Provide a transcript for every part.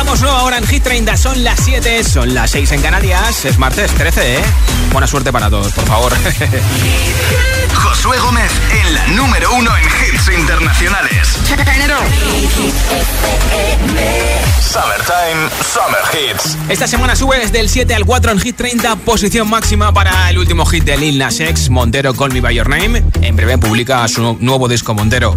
Arrancamos nueva hora en Hit 30. Son las 7, son las 6 en Canarias. Es martes 13, ¿eh? Buena suerte para todos, por favor. Josué Gómez en la número uno en hits internacionales. Summertime, Summer Hits. Esta semana sube desde el 7 al 4 en Hit 30, posición máxima para el último hit de Lil Nas X, Montero Call Me By Your Name. En breve publica su nuevo disco Montero.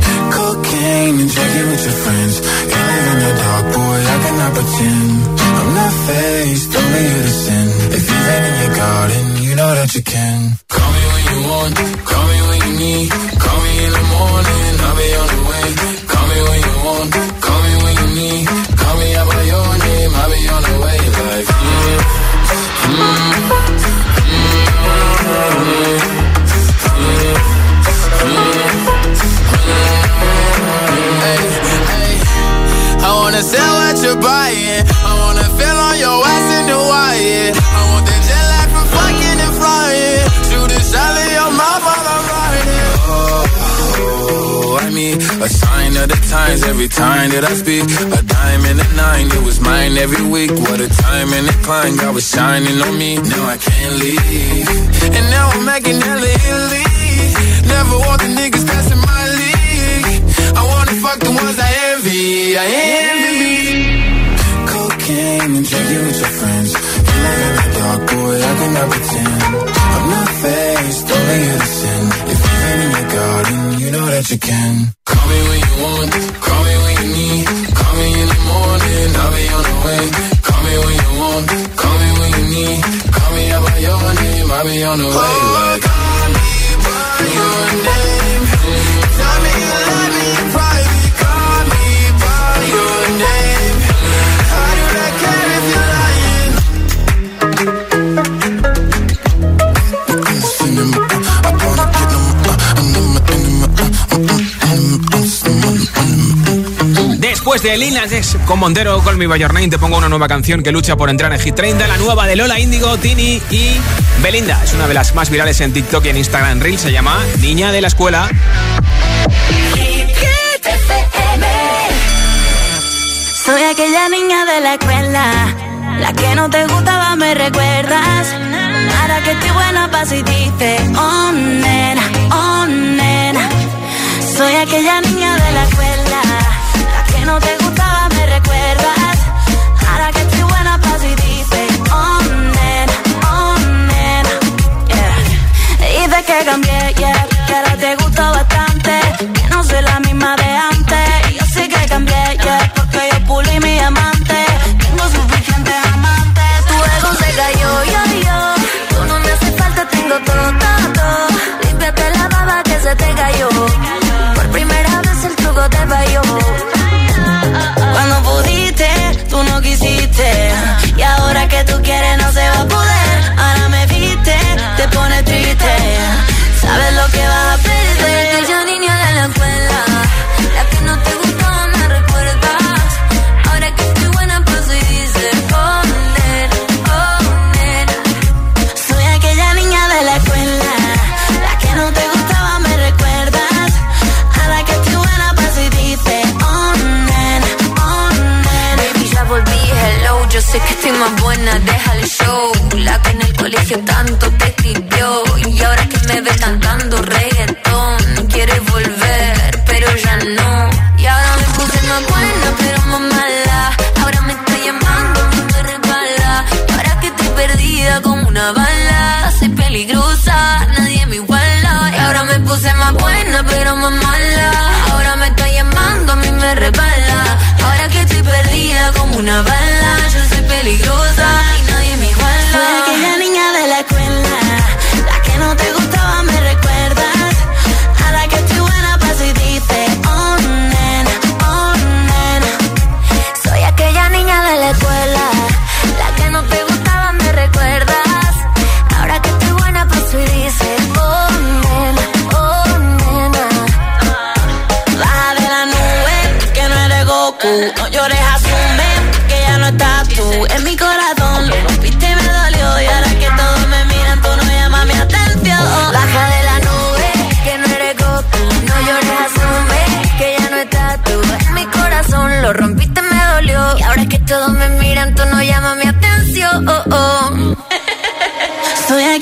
Cocaine and drinking with your friends. You live in the dark, boy, I cannot pretend. I'm not faced, only you to sin. If you've in your garden, you know that you can. Call me when you want, call me when you need. Call me in the morning, I'll be on the way. Call me when you want, call me when you need. Call me out by your name, I'll be on the way. Like, yeah. mm, Hey, Sell what you're buying. I wanna feel on your ass in Hawaii. I want that jet lag from fucking and flying. Shoot a shot in your mouth while I'm riding. Oh, I mean, a sign of the times every time that I speak. A dime and a nine, it was mine every week. What a time and a climb, God was shining on me. Now I can't leave. And now I'm making hella. Never want the niggas Call me when you want, call me when you need. Call me in the morning, I'll be on the way. Call me when you want, call me when you need. Call me out by your name, I'll be on the way. Like, Después de con Montero, Call Me By te pongo una nueva canción que lucha por entrar en Hit 30, la nueva de Lola Índigo, Tini y Belinda. Es una de las más virales en TikTok y en Instagram Reel, se llama Niña de la Escuela. Soy aquella niña de la escuela, la que no te gustaba, me recuerdas. Ahora que estoy buena pa' si dices, oh nena, oh nena. Soy aquella niña de la escuela,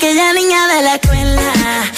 Soy aquella niña de la escuela,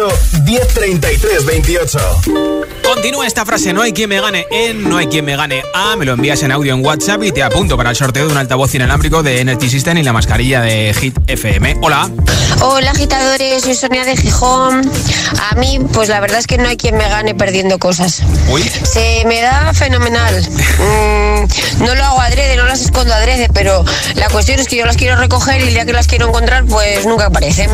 628 1033 28. Continúa esta frase, no hay quien me gane en, no hay quien me gane a, me lo envías en audio en WhatsApp y te apunto para el sorteo de un altavoz inalámbrico de Energy System y la mascarilla de Hit FM. Hola. Hola agitadores, soy Sonia de Gijón. A mí, pues la verdad es que no hay quien me gane perdiendo cosas. Uy. Se me da fenomenal. Mm, no lo hago adrede, no las escondo adrede, pero la cuestión es que yo las quiero recoger y el día que las quiero encontrar, pues nunca aparecen.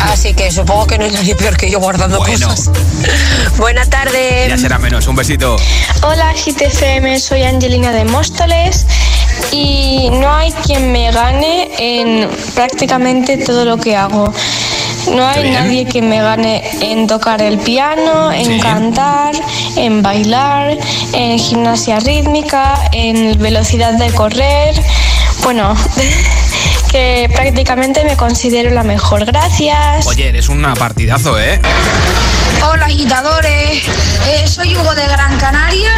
Así que supongo que no hay nadie peor que yo guardando Bueno. cosas. Buena tarde. Ya será menos, un besito. Hola GTFM, soy Angelina de Móstoles y no hay quien me gane en prácticamente todo lo que hago. No hay bien. nadie que me gane en tocar el piano, en Sí. cantar, en bailar, en gimnasia rítmica, en velocidad de correr. Bueno, que prácticamente me considero la mejor. Gracias. Oye, eres una partidazo, ¿eh? Hola agitadores, Eh, soy Hugo de Gran Canaria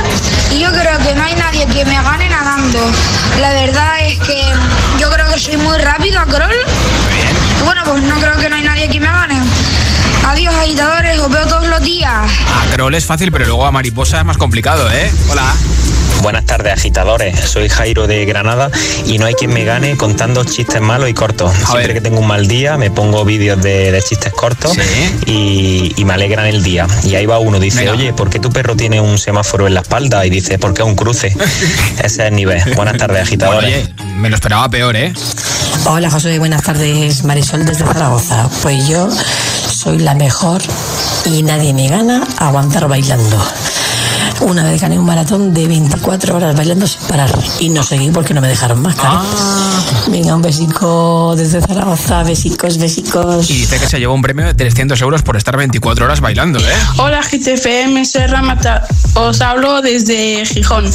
y yo creo que no hay nadie que me gane nadando. La verdad es que yo creo que soy muy rápido a crawl. Bueno, pues no creo que no hay nadie que me gane. Adiós agitadores, os veo todos los días. A Kroll es fácil, pero luego a Mariposa es más complicado, ¿eh? Hola. Buenas tardes, agitadores. Soy Jairo de Granada y no hay quien me gane contando chistes malos y cortos. Siempre que tengo un mal día, me pongo vídeos de, de chistes cortos y, y me alegran el día. Y ahí va uno, dice, Venga. oye, ¿por qué tu perro tiene un semáforo en la espalda? Y dice, porque es un cruce. Ese es el nivel. Buenas tardes, agitadores. Bueno, oye, me lo esperaba peor, ¿eh? Hola José, buenas tardes. Marisol desde Zaragoza. Pues yo soy la mejor y nadie me gana a aguantar bailando. Una vez gané un maratón de 24 horas bailando sin parar y no seguí porque no me dejaron más. claro. Venga, un besico desde Zaragoza, besicos, besicos. Y dice que se llevó un premio de 300 euros por estar 24 horas bailando, ¿eh? Hola GTFM, soy Ramata. Os hablo desde Gijón.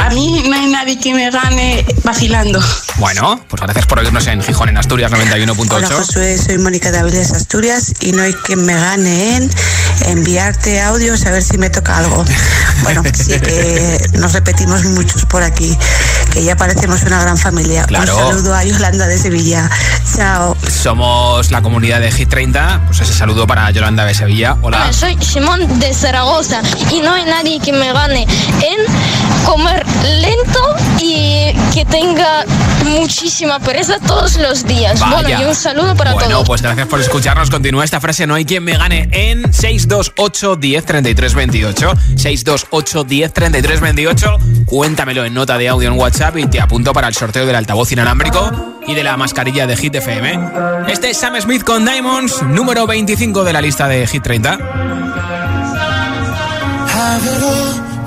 A mí no hay nadie que me gane vacilando. Bueno, pues gracias por oírnos en Gijón, en Asturias Hola 91.8. Josué, soy Mónica de Avilés Asturias y no hay quien me gane en enviarte audios a ver si me toca algo. Bueno, sí que nos repetimos muchos por aquí, que ya parecemos una gran familia. Claro. Un saludo a Yolanda de Sevilla. Chao. Somos la comunidad de Hit 30. Pues ese saludo para Yolanda de Sevilla. Hola. Hola, soy Simón de Zaragoza y no hay nadie que me gane en comer lento y que tenga muchísima pereza todos los días. Vaya. Bueno, y un saludo para bueno, todos. pues gracias por escucharnos. Continúa esta frase. No hay quien me gane en 628 10 33 28. 628 10 33 28. Cuéntamelo en nota de audio en WhatsApp y te apunto para el sorteo del altavoz inalámbrico y de la mascarilla de Hit FM. Este es Sam Smith con Diamonds, número 25 de la lista de Hit 30.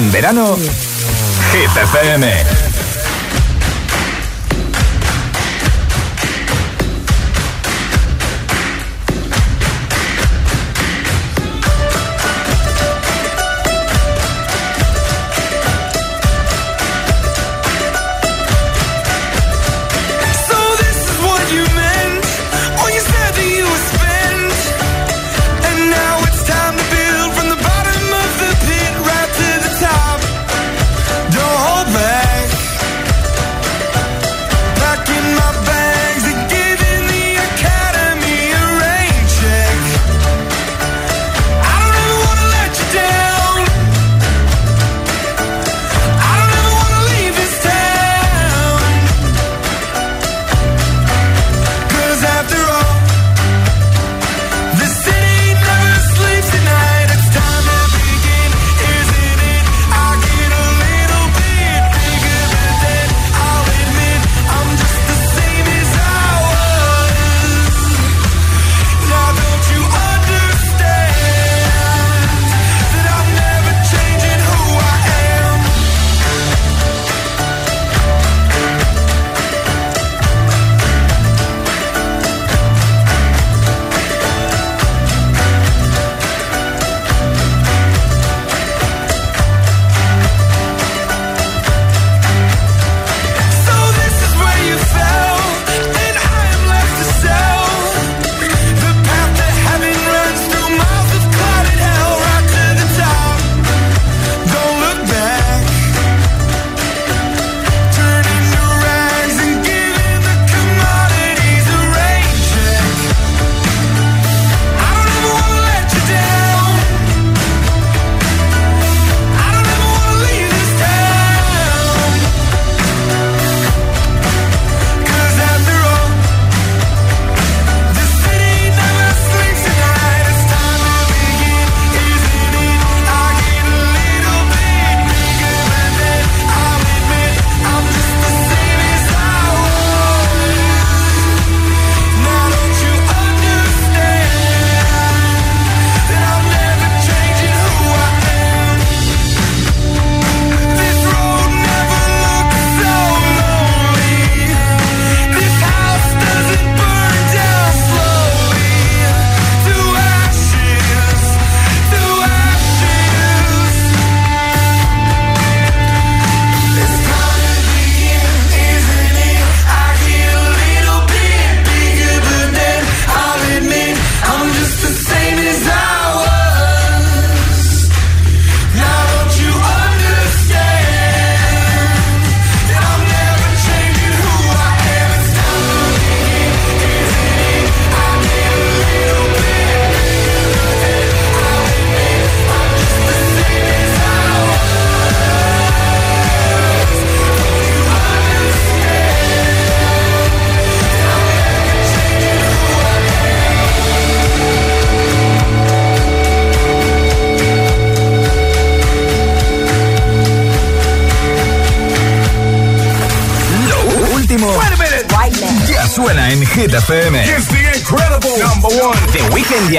En verano, Hit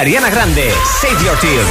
Ariana Grande, Save Your Tears.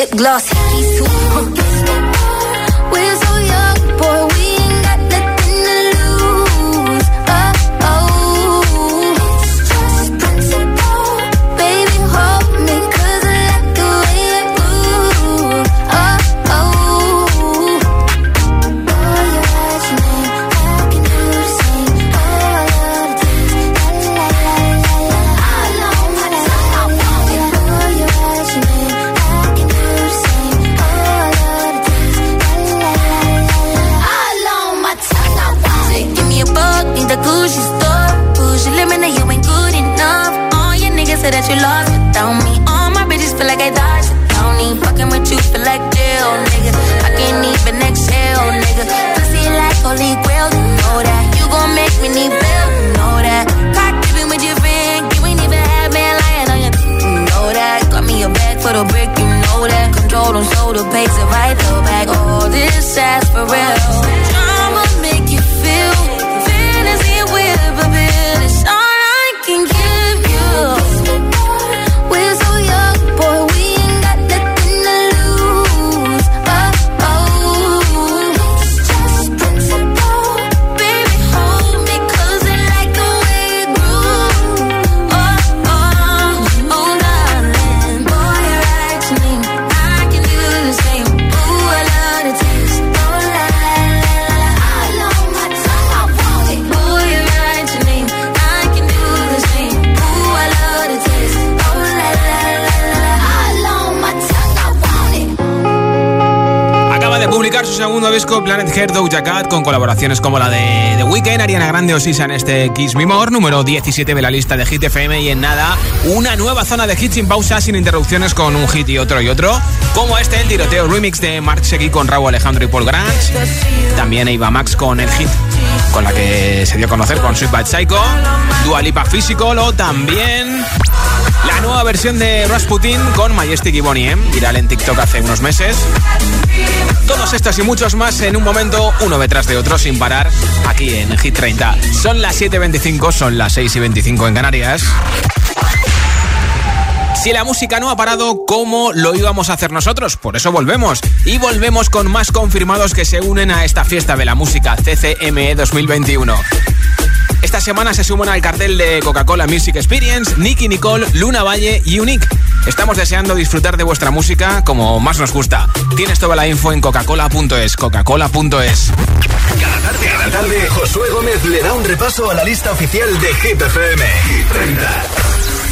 lip gloss. Doja con colaboraciones como la de The Weeknd, Ariana Grande o Sisa en este Kiss Me More, número 17 de la lista de Hit FM y en nada, una nueva zona de hits sin pausa, sin interrupciones con un hit y otro y otro, como este el tiroteo remix de Mark Seguí con Raúl Alejandro y Paul Grant, también Eva Max con el hit con la que se dio a conocer con Sweet Bad Psycho, Dua Lipa Physical o también la nueva versión de Rasputin con Majestic y Bonnie viral en TikTok hace unos meses. Todos estos y muchos más en un momento, uno detrás de otro, sin parar, aquí en Hit 30. Son las 7.25, son las 6.25 en Canarias. Si la música no ha parado, ¿cómo lo íbamos a hacer nosotros? Por eso volvemos. Y volvemos con más confirmados que se unen a esta fiesta de la música CCME 2021. Esta semana se suman al cartel de Coca-Cola Music Experience Nicky Nicole, Luna Valle y Unique. Estamos deseando disfrutar de vuestra música como más nos gusta. Tienes toda la info en coca-cola.es, coca-cola.es. Cada tarde, cada tarde, Josué Gómez le da un repaso a la lista oficial de Hit.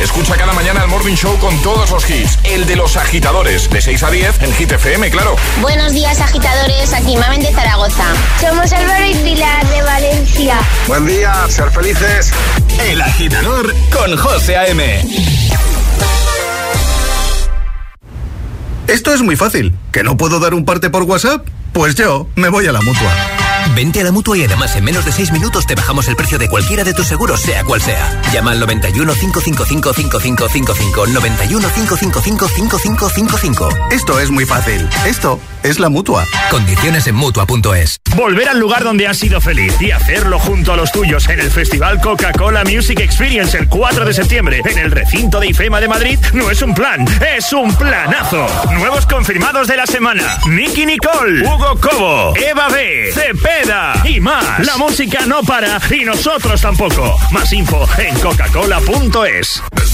Escucha cada mañana el Morning Show con todos los hits. El de los agitadores, de 6 a 10 en Hit FM, claro. Buenos días, agitadores. Aquí Mamen de Zaragoza. Somos Álvaro y Pilar de Valencia. Buen día, ser felices. El agitador con José A.M. Esto es muy fácil. ¿Que no puedo dar un parte por WhatsApp? Pues yo me voy a la mutua. Vente a la mutua y además en menos de 6 minutos te bajamos el precio de cualquiera de tus seguros, sea cual sea. Llama al 91 555 5555. 91 555 5555. Esto es muy fácil. Esto es la mutua. Condiciones en mutua.es. Volver al lugar donde has sido feliz y hacerlo junto a los tuyos en el Festival Coca-Cola Music Experience el 4 de septiembre en el recinto de IFEMA de Madrid no es un plan, es un planazo. Nuevos confirmados de la semana: Nicky Nicole, Hugo Cobo, Eva B, Y más. La música no para y nosotros tampoco. Más info en coca-cola.es.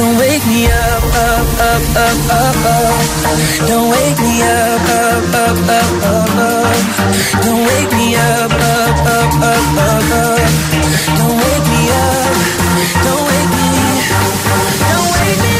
Don't wake me up, up, up, up, up, up. Don't wake me up, up, up, up, up, up. Don't wake me up, up, up, up, up, up. Don't wake me up. Don't wake me. Don't wake me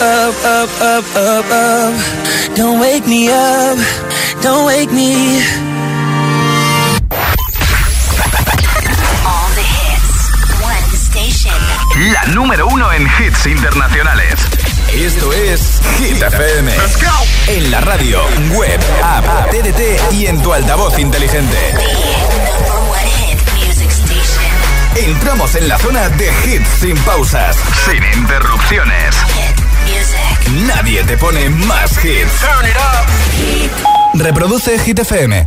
up, up, up, up, up. Don't wake me up. Don't wake me. All the hits. One station. La número uno en hits internacionales. Esto es Hit FM. En la radio, web, app, TDT y en tu altavoz inteligente. Entramos Entramos en la zona de hits sin pausas, sin interrupciones. Nadie te pone más hits. Turn it up. Reproduce Hit FM.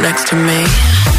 To me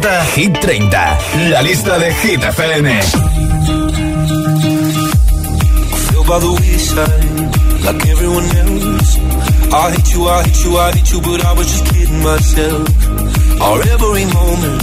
presenta Hit 30, la lista de Hit FM. by the wayside, like everyone else. I hate you, I hate you, I hate you, but I was just kidding myself. Our every moment,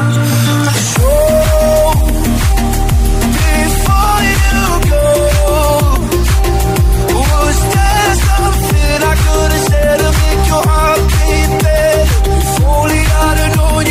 I could have said to make your heart beat only I'd known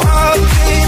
To make your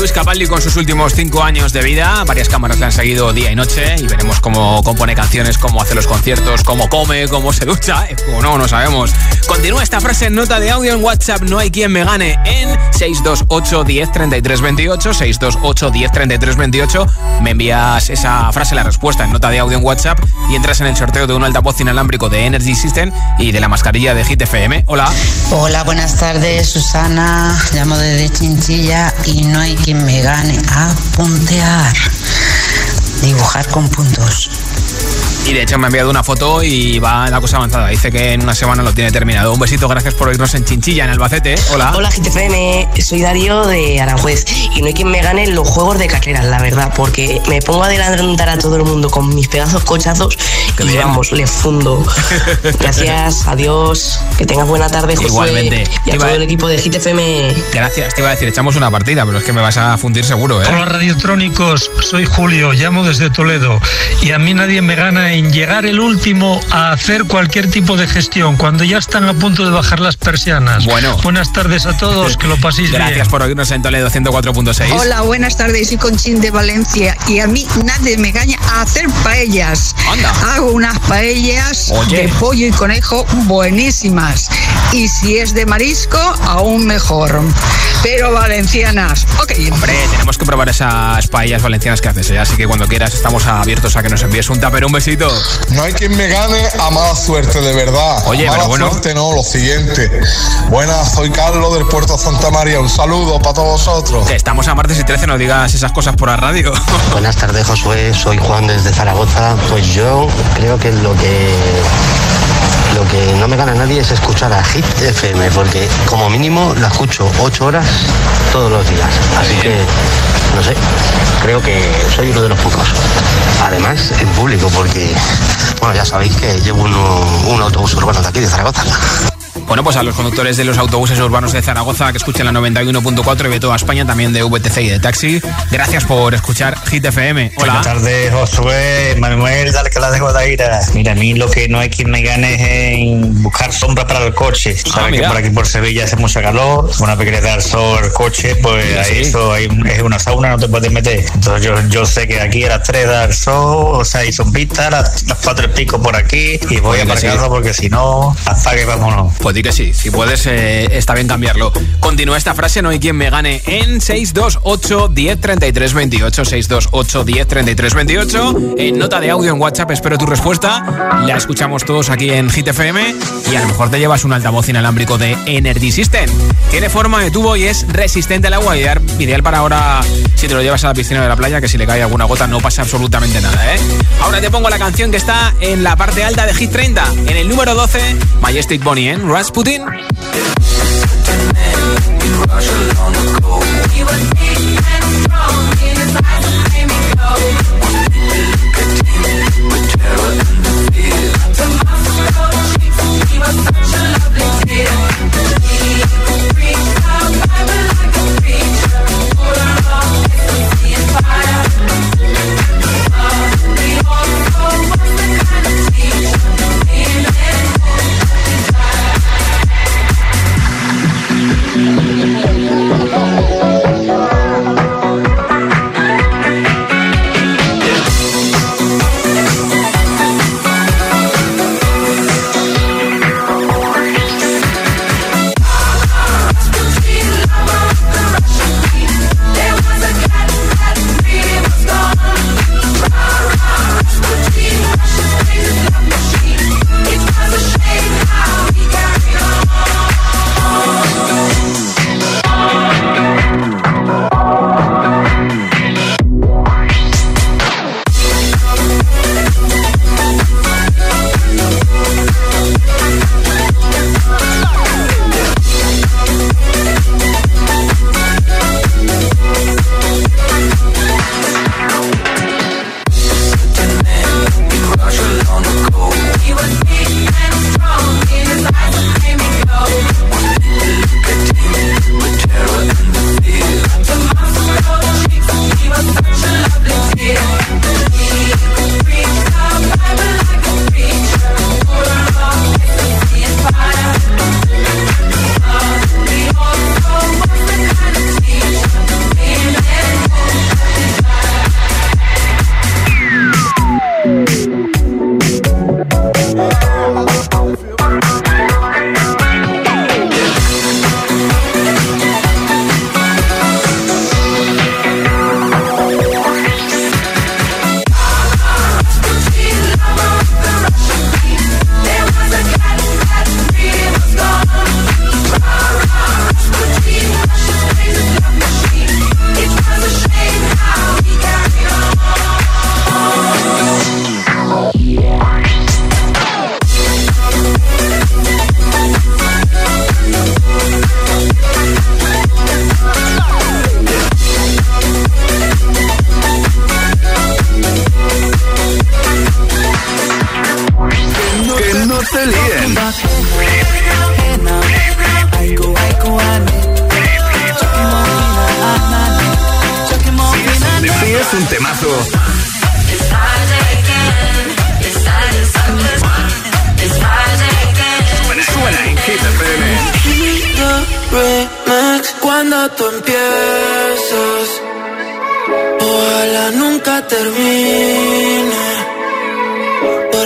Luis Capaldi con sus últimos cinco años de vida. Varias cámaras le han seguido día y noche y veremos cómo compone canciones, cómo hace los conciertos, cómo come, cómo se ducha. O no, no sabemos. Continúa esta frase en nota de audio en WhatsApp. No hay quien me gane en 628 10 33 28. 628 10 33 28. Me envías esa frase, la respuesta en nota de audio en WhatsApp y entras en el sorteo de un altavoz inalámbrico de Energy System y de la mascarilla de Hit FM. Hola. Hola, buenas tardes, Susana. Llamo desde Chinchilla y no hay quien me gane a puntear. Dibujar con puntos. Y de hecho me ha enviado una foto y va la cosa avanzada. Dice que en una semana lo tiene terminado. Un besito, gracias por oírnos en Chinchilla, en Albacete. Hola. Hola GTFM, soy Darío de Aranjuez y no hay quien me gane los juegos de carreras, la verdad, porque me pongo a adelantar a todo el mundo con mis pedazos cochazos y bien. vamos, le fundo. Gracias, adiós, que tengas buena tarde, José. Igualmente. Y a Iba- todo el equipo de GTFM. Gracias, te iba a decir, echamos una partida, pero es que me vas a fundir seguro, ¿eh? Hola radiotrónicos, soy Julio, llamo desde Toledo y a mí nadie me gana en llegar el último a hacer cualquier tipo de gestión cuando ya están a punto de bajar las persianas. Bueno. Buenas tardes a todos, que lo paséis bien. Gracias por oírnos en Toledo 104.6. Hola, buenas tardes, soy Conchín de Valencia y a mí nadie me engaña a hacer paellas. Hago unas paellas Oye. de pollo y conejo buenísimas y si es de marisco, aún mejor. Pero valencianas, ok. Hombre, tenemos que probar esas paellas valencianas que haces, ¿eh? así que cuando quieras estamos abiertos a que nos envíes un tupper, un besito. No hay quien me gane a mala suerte, de verdad. Oye, a mala pero bueno. suerte no, lo siguiente. Buenas, soy Carlos del Puerto Santa María. Un saludo para todos vosotros. Que estamos a martes y 13, no digas esas cosas por la radio. Buenas tardes, Josué. Soy Juan desde Zaragoza. Pues yo creo que lo que lo que no me gana nadie es escuchar a Hit FM, porque como mínimo la escucho ocho horas todos los días. Así que, no sé, creo que soy uno de los pocos. Además, en público, porque, bueno, ya sabéis que llevo uno- un autobús urbano de aquí, de Zaragoza. Bueno, pues a los conductores de los autobuses urbanos de Zaragoza que escuchan la 91.4 y de toda España, también de VTC y de taxi, gracias por escuchar Hit FM. Hola. Buenas tardes, Josué, Manuel, dale que la dejo de ira. Mira, a mí lo que no hay quien me gane es en buscar sombra para el coche. Sabes que Ah, por aquí por Sevilla hace mucha calor, una vez que quieres dar sol al coche, pues ahí sí. eso hay, es una sauna, no te puedes meter. Entonces yo, yo sé que aquí a las 3 da el sol, o sea, hay sombrita, las, las 4 y pico por aquí, y voy Pues a que sí. aparcarlo porque si no, hasta que vámonos. Pues di que sí, si puedes, eh, está bien cambiarlo. Continúa esta frase, no hay quien me gane en 628 10 33 28. 628 10 33 28. En nota de audio en WhatsApp, espero tu respuesta. La escuchamos todos aquí en Hit FM y a lo mejor te llevas un altavoz inalámbrico de Energy System. Tiene forma de tubo y es resistente al agua, ideal para ahora si te lo llevas a la piscina de la playa, que si le cae alguna gota no pasa absolutamente nada, ¿eh? Ahora te pongo la canción que está en la parte alta de Hit 30, en el número 12, Majestic Bonnie, ¿eh? Rasputin.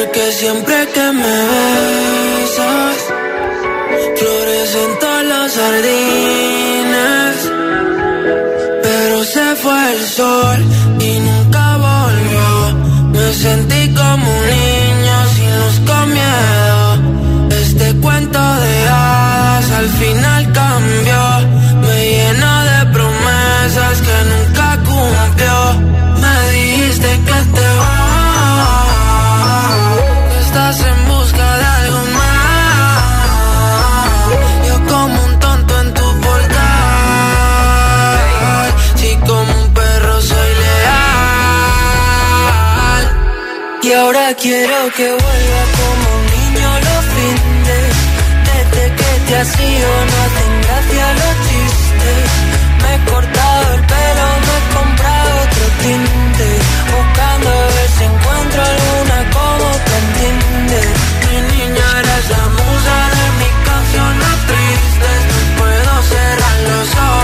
Porque siempre que me besas, florecen todos los jardines. Pero se fue el sol y nunca volvió. Me sentí como un niño sin luz con miedo. Este cuento de hadas al final cambió. Me llena de promesas que nunca cumplió. Me dijiste que te ahora quiero que vuelva como un niño los fines. Desde que te has ido no hacen gracia los chistes. Me he cortado el pelo, me he comprado otro tinte. Buscando a ver si encuentro alguna como te entiende. Mi niña eres la musa de mis canciones tristes. Puedo cerrar los ojos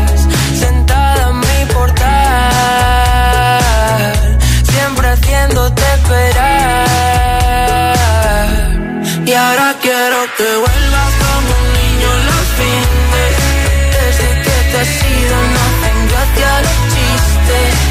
que vuelvas como un niño los fines. Desde que te has ido no hacen gracia los chistes.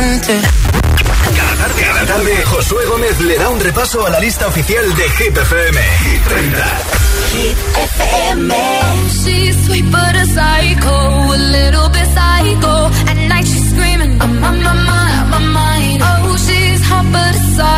gente. Cada tarde, cada tarde, Josué Gómez le da un repaso a la lista oficial de Hit FM. Hit 30. She's sweet but a psycho, a little bit psycho. At night she's screaming, I'm on my mind, my mind. Oh, she's hot but a psycho,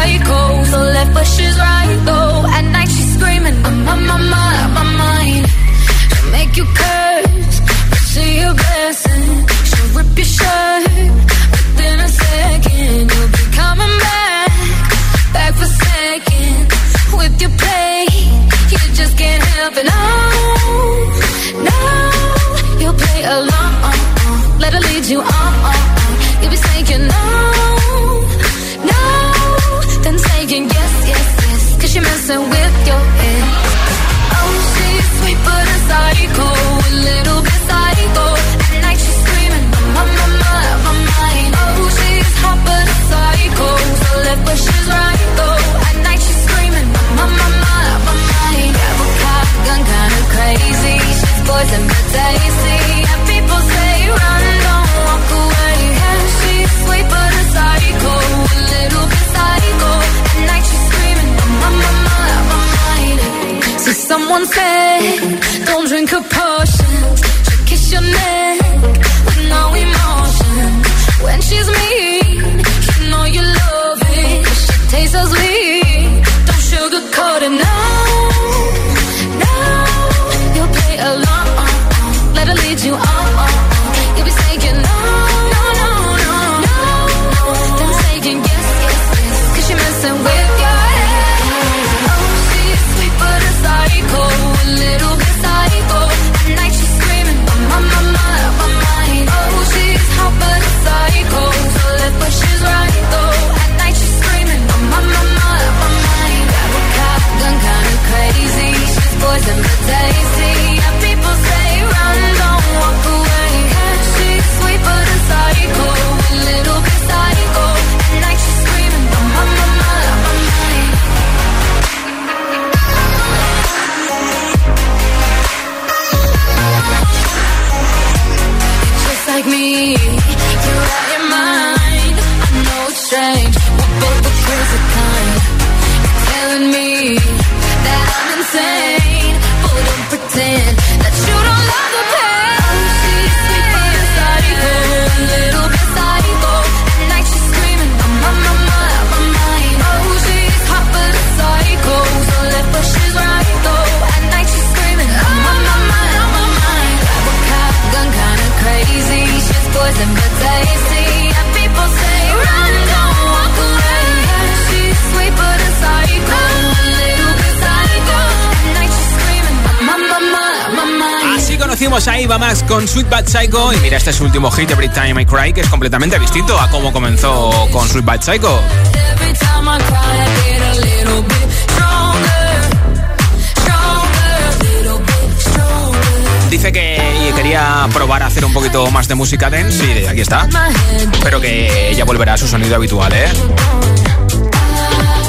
Bad Psycho. Y mira, este es su último hit, Every Time I Cry, que es completamente distinto a cómo comenzó con Sweet Bad Psycho. Dice que quería probar a hacer un poquito más de música dance y aquí está. Pero que ya volverá a su sonido habitual, ¿eh?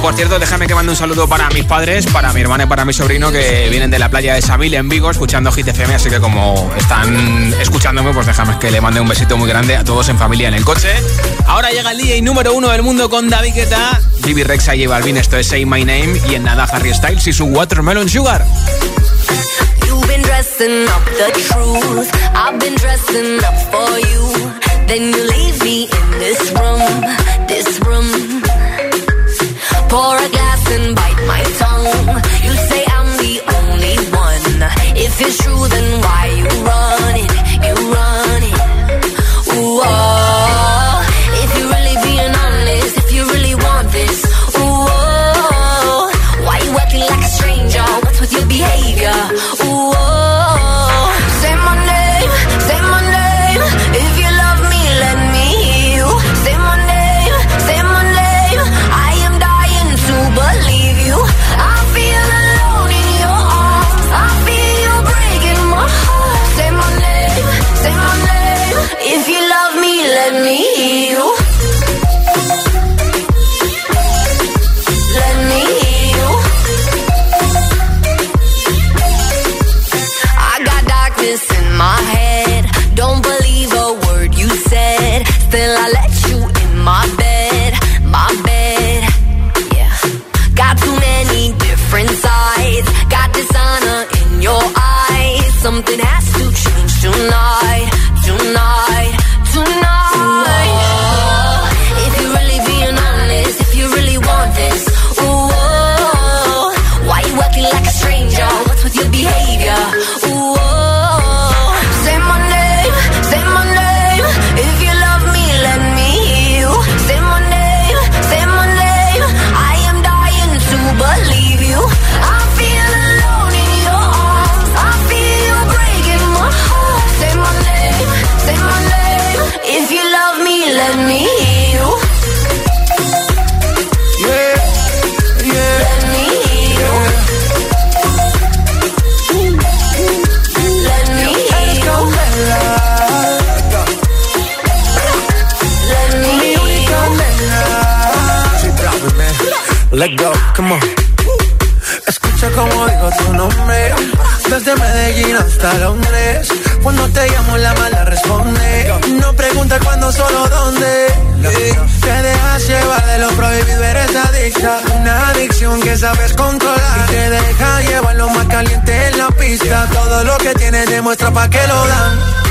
Por cierto, déjame que mande un saludo para mis padres, para mi hermana y para mi sobrino que vienen de la playa de Saville en Vigo escuchando Hit FM, así que como están escuchándome, pues déjame que le mande un besito muy grande a todos en familia en el coche. Ahora llega el DJ número uno del mundo con David Guetta, Divi Rexa y Balvin, esto es Say My Name y en nada Harry Styles y su Watermelon Sugar. You've been dressing up the truth. I've been dressing up for you. Then you leave me in this room, this room. pour a glass and bite my tongue. You say I'm the only one. If it's true, then why you running? You run. let go, come on. Escucha como digo tu nombre, desde Medellín hasta Londres. Cuando te llamo la mala responde, no pregunta cuándo, solo dónde. Y te dejas llevar de lo prohibido, eres adicta, una adicción que sabes controlar. Y te deja llevar lo más caliente en la pista, todo lo que tienes demuestra pa' que lo dan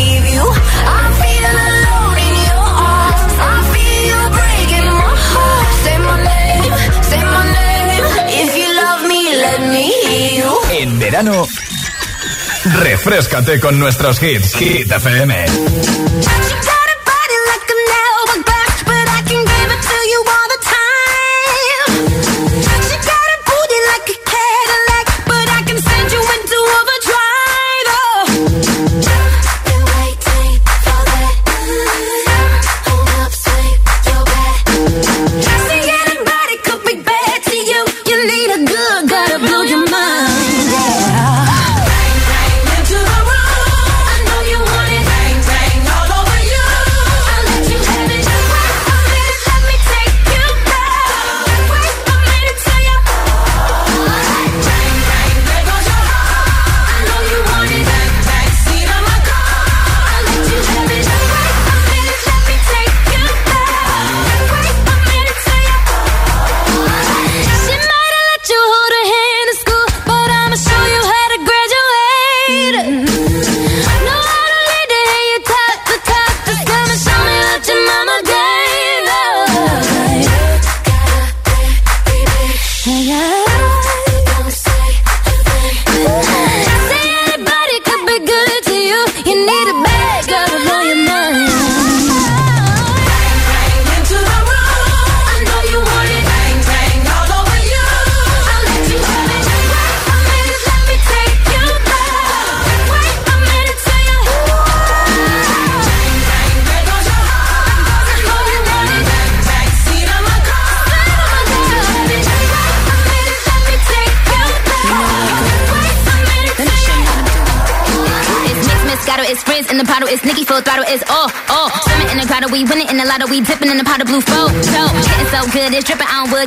En verano, refrescate con nuestros hits. Hit FM.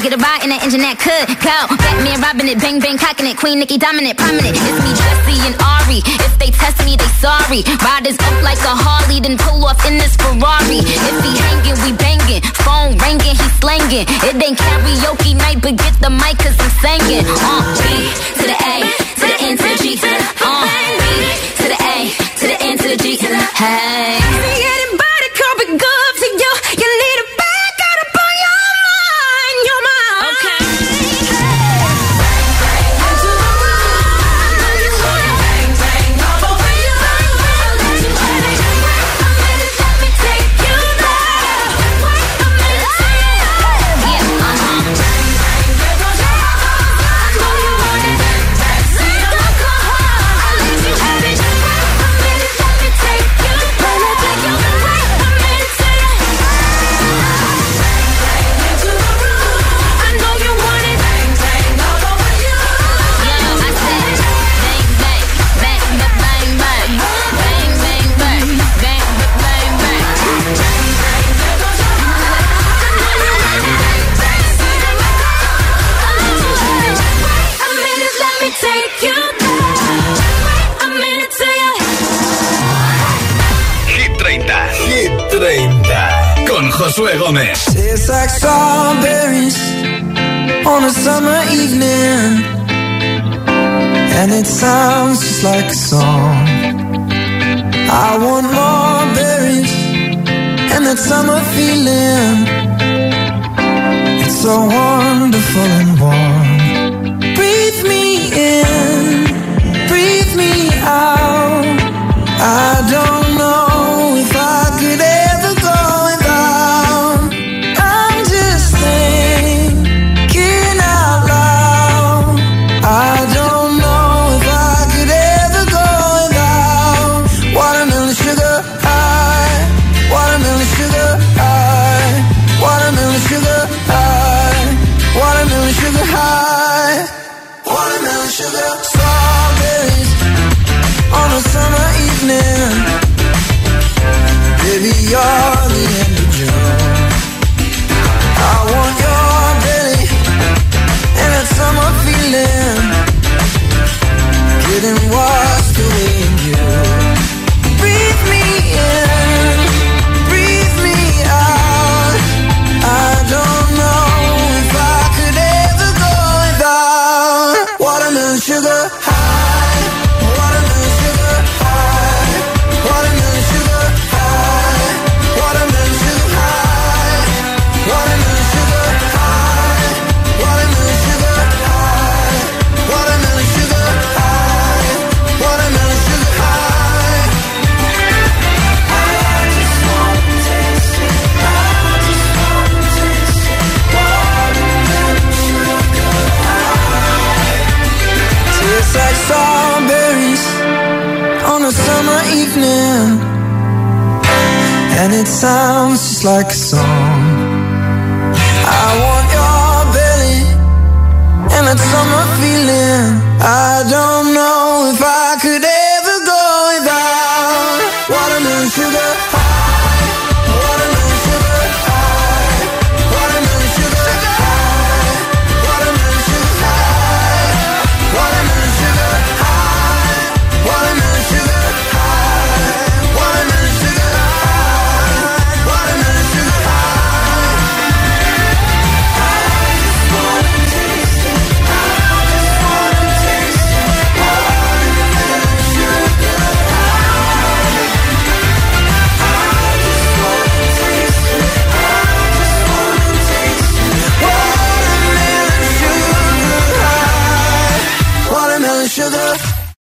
Get a ride in that engine that could go. Batman robbing it, bang bang cocking it. Queen Nicki dominant, prominent. It's me, Jesse and Ari. If they test me, they sorry. Riders up like a Harley, then pull off in this Ferrari. If he hanging, we banging. Phone ringing, he slanging. It ain't karaoke night, but get the mic 'cause I'm singing.